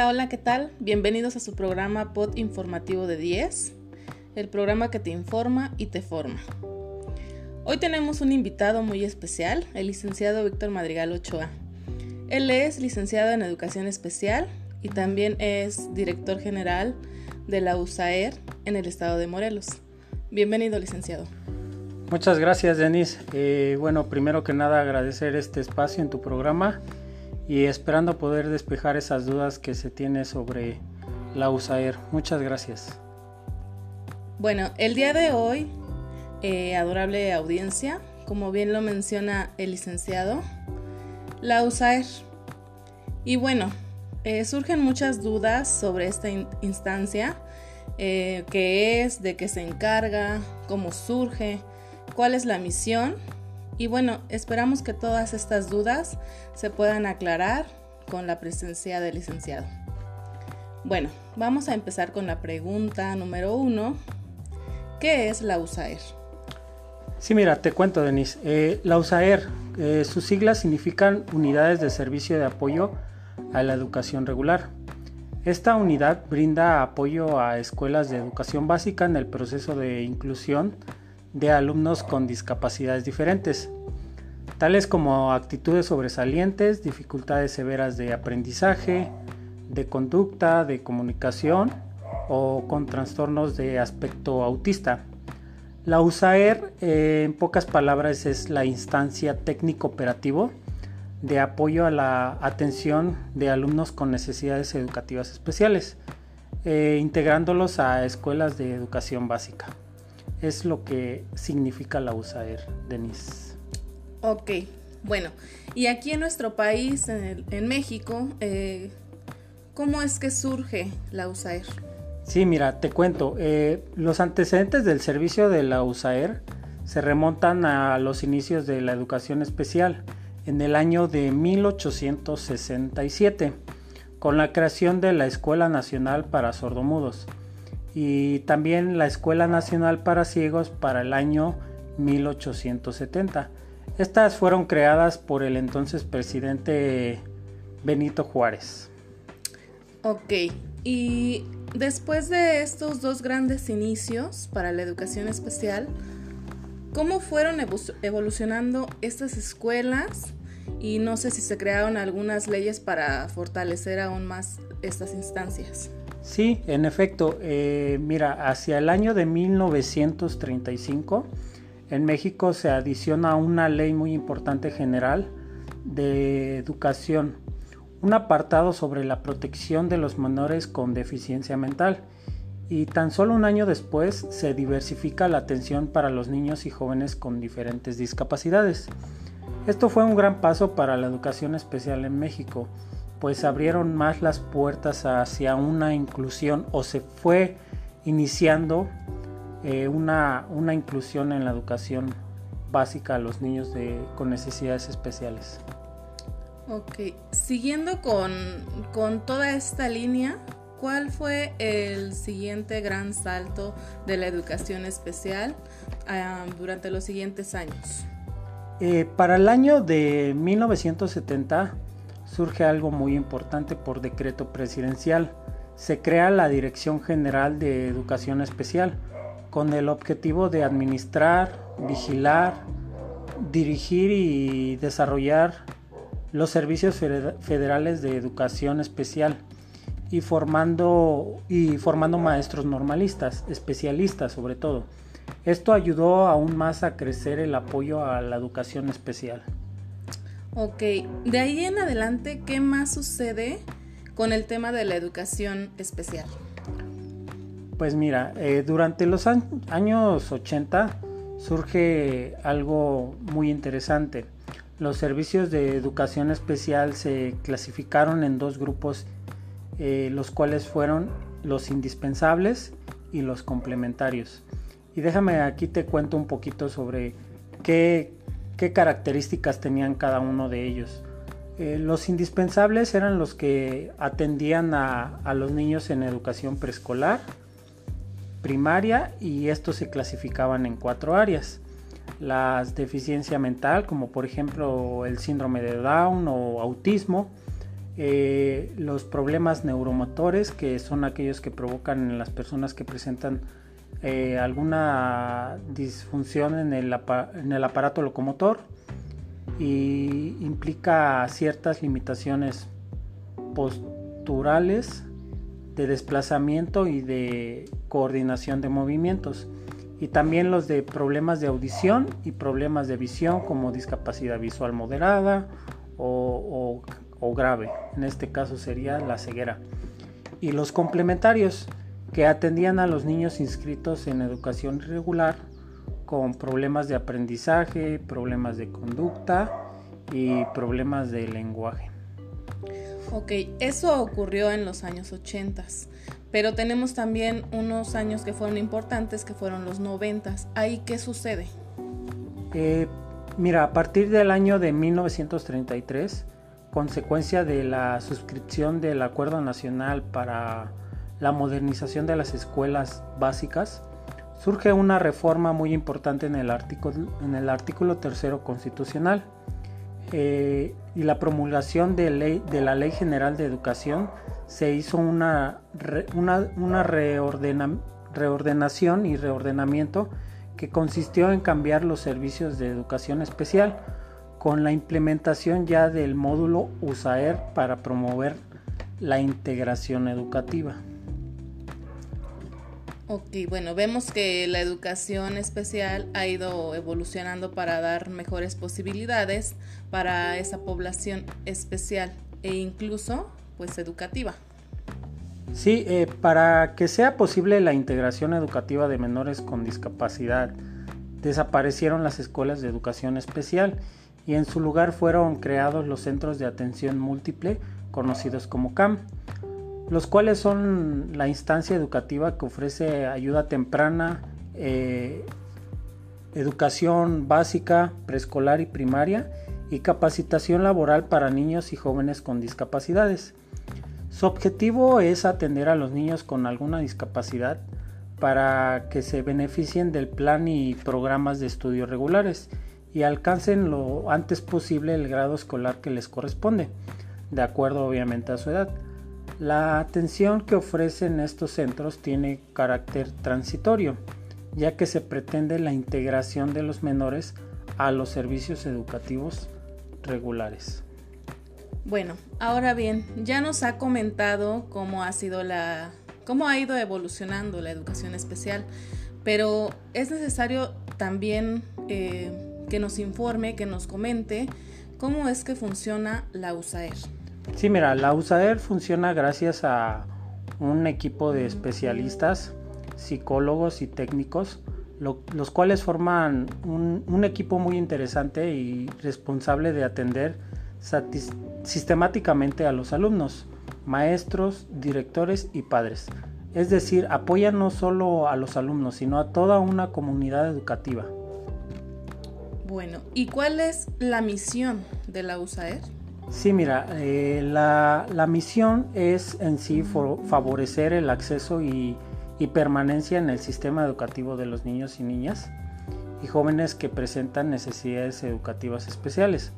Hola, hola, ¿qué tal? Bienvenidos a su programa Pod Informativo de 10, el programa que te informa y te forma. Hoy tenemos un invitado muy especial, el licenciado Víctor Madrigal Ochoa. Él es licenciado en Educación Especial y también es director general de la USAER en el estado de Morelos. Bienvenido, licenciado. Muchas gracias, Denise. Eh, bueno, primero que nada agradecer este espacio en tu programa y esperando poder despejar esas dudas que se tiene sobre la USAER. Muchas gracias. Bueno, el día de hoy, eh, adorable audiencia, como bien lo menciona el licenciado, la USAER. Y bueno, eh, surgen muchas dudas sobre esta instancia, eh, qué es, de qué se encarga, cómo surge, cuál es la misión y bueno, esperamos que todas estas dudas se puedan aclarar con la presencia del licenciado. Bueno, vamos a empezar con la pregunta número uno. ¿Qué es la USAER? Sí, mira, te cuento, Denise. Eh, la USAER, eh, sus siglas significan Unidades de Servicio de Apoyo a la Educación Regular. Esta unidad brinda apoyo a escuelas de educación básica en el proceso de inclusión de alumnos con discapacidades diferentes, tales como actitudes sobresalientes, dificultades severas de aprendizaje, de conducta, de comunicación o con trastornos de aspecto autista. La USAER, eh, en pocas palabras, es la instancia técnico-operativo de apoyo a la atención de alumnos con necesidades educativas especiales, eh, integrándolos a escuelas de educación básica es lo que significa la USAER, Denise. Ok, bueno, y aquí en nuestro país, en, México, eh, ¿cómo es que surge la USAER? Sí, mira, te cuento, eh, los antecedentes del servicio de la USAER se remontan a los inicios de la educación especial en el año de 1867, con la creación de la Escuela Nacional para Sordomudos y también la Escuela Nacional para Ciegos para el año 1870. Estas fueron creadas por el entonces presidente Benito Juárez. Ok, y después de estos dos grandes inicios para la educación especial, ¿cómo fueron evolucionando estas escuelas? Y no sé si se crearon algunas leyes para fortalecer aún más estas instancias. Sí, en efecto, eh, mira, hacia el año de 1935 en México se adiciona una ley muy importante general de educación, un apartado sobre la protección de los menores con deficiencia mental y tan solo un año después se diversifica la atención para los niños y jóvenes con diferentes discapacidades. Esto fue un gran paso para la educación especial en México pues abrieron más las puertas hacia una inclusión o se fue iniciando eh, una, inclusión en la educación básica a los niños con necesidades especiales. Ok, siguiendo con, toda esta línea, ¿cuál fue el siguiente gran salto de la educación especial ah, durante los siguientes años? Eh, para el año de 1970, surge algo muy importante por decreto presidencial. Se crea la Dirección General de Educación Especial con el objetivo de administrar, vigilar, dirigir y desarrollar los servicios federales de educación especial y formando, y formando maestros normalistas, especialistas sobre todo. Esto ayudó aún más a crecer el apoyo a la educación especial. Ok, de ahí en adelante, ¿qué más sucede con el tema de la educación especial? Pues mira, eh, durante los años 80 surge algo muy interesante. Los servicios de educación especial se clasificaron en dos grupos, eh, los cuales fueron los indispensables y los complementarios. Y déjame aquí te cuento un poquito sobre qué, qué características tenían cada uno de ellos. Eh, los indispensables eran los que atendían a, los niños en educación preescolar, primaria y estos se clasificaban en cuatro áreas. Las deficiencia mental, como por ejemplo el síndrome de Down o autismo, eh, los problemas neuromotores, que son aquellos que provocan en las personas que presentan eh, alguna disfunción en el, en el aparato locomotor y implica ciertas limitaciones posturales de desplazamiento y de coordinación de movimientos y también los de problemas de audición y problemas de visión como discapacidad visual moderada o, grave. En este caso sería la ceguera. Y los complementarios que atendían a los niños inscritos en educación regular con problemas de aprendizaje, problemas de conducta y problemas de lenguaje. Ok, eso ocurrió en los años 80, pero tenemos también unos años que fueron importantes, que fueron los 90. ¿Ahí qué sucede? Eh, mira, a partir del año de 1933, consecuencia de la suscripción del Acuerdo Nacional para la modernización de las escuelas básicas, surge una reforma muy importante en el artículo, en el artículo tercero constitucional eh, y la promulgación de, ley, de la Ley General de Educación se hizo una, una, reordenación y reordenamiento que consistió en cambiar los servicios de educación especial con la implementación ya del módulo USAER para promover la integración educativa. Ok, bueno, vemos que la educación especial ha ido evolucionando para dar mejores posibilidades para esa población especial e incluso pues educativa. Sí, eh, para que sea posible la integración educativa de menores con discapacidad, desaparecieron las escuelas de educación especial y en su lugar fueron creados los centros de atención múltiple conocidos como CAM los cuales son la instancia educativa que ofrece ayuda temprana, eh, educación básica, preescolar y primaria y capacitación laboral para niños y jóvenes con discapacidades. Su objetivo es atender a los niños con alguna discapacidad para que se beneficien del plan y programas de estudio regulares y alcancen lo antes posible el grado escolar que les corresponde, de acuerdo obviamente a su edad. La atención que ofrecen estos centros tiene carácter transitorio, ya que se pretende la integración de los menores a los servicios educativos regulares. Bueno, ahora bien, ya nos ha comentado cómo ha sido la cómo ha ido evolucionando la educación especial, pero es necesario también eh, que nos informe, que nos comente cómo es que funciona la USAER. Sí, mira, la USAER funciona gracias a un equipo de especialistas, psicólogos y técnicos, los cuales forman un, equipo muy interesante y responsable de atender sistemáticamente a los alumnos, maestros, directores y padres. Es decir, apoyan no solo a los alumnos, sino a toda una comunidad educativa. Bueno, ¿y cuál es la misión de la USAER? Sí, mira, eh, la, misión es en sí favorecer el acceso y, permanencia en el sistema educativo de los niños y niñas y jóvenes que presentan necesidades educativas especiales,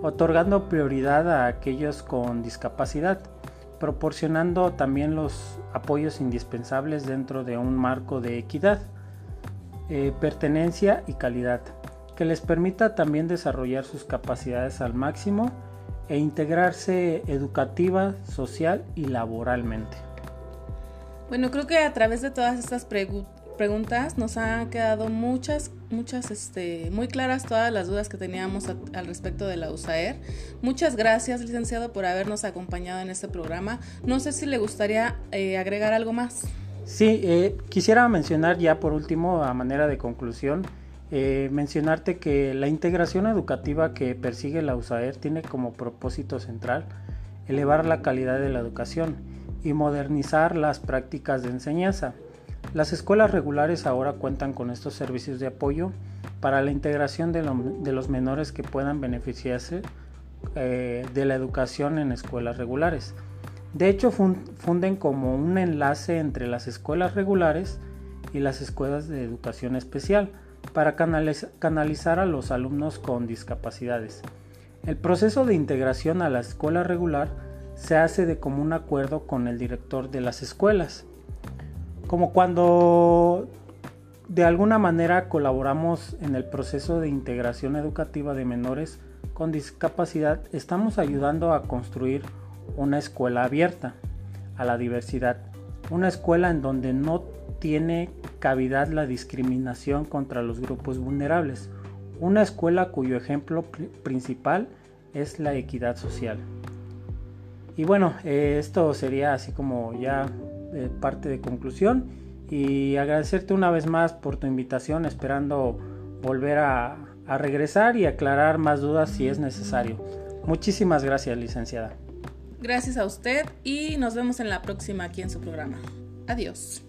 otorgando prioridad a aquellos con discapacidad, proporcionando también los apoyos indispensables dentro de un marco de equidad, eh, pertenencia y calidad, que les permita también desarrollar sus capacidades al máximo e integrarse educativa, social y laboralmente. Bueno, creo que a través de todas estas preguntas nos han quedado muchas, muchas, este, muy claras todas las dudas que teníamos al respecto de la USAER. Muchas gracias, licenciado, por habernos acompañado en este programa. No sé si le gustaría eh, agregar algo más. Sí, eh, quisiera mencionar ya por último, a manera de conclusión, eh, mencionarte que la integración educativa que persigue la USAER tiene como propósito central elevar la calidad de la educación y modernizar las prácticas de enseñanza. Las escuelas regulares ahora cuentan con estos servicios de apoyo para la integración de, los menores que puedan beneficiarse eh, de la educación en escuelas regulares. De hecho, funden como un enlace entre las escuelas regulares y las escuelas de educación especial para canalizar a los alumnos con discapacidades. El proceso de integración a la escuela regular se hace de común acuerdo con el director de las escuelas. Como cuando de alguna manera colaboramos en el proceso de integración educativa de menores con discapacidad, estamos ayudando a construir una escuela abierta a la diversidad, una escuela en donde no tiene cavidad la discriminación contra los grupos vulnerables, una escuela cuyo ejemplo principal es la equidad social. Y bueno, eh, esto sería así como ya eh, parte de conclusión y agradecerte una vez más por tu invitación, esperando volver a, a regresar y aclarar más dudas si es necesario. Muchísimas gracias, licenciada. Gracias a usted y nos vemos en la próxima aquí en su programa. Adiós.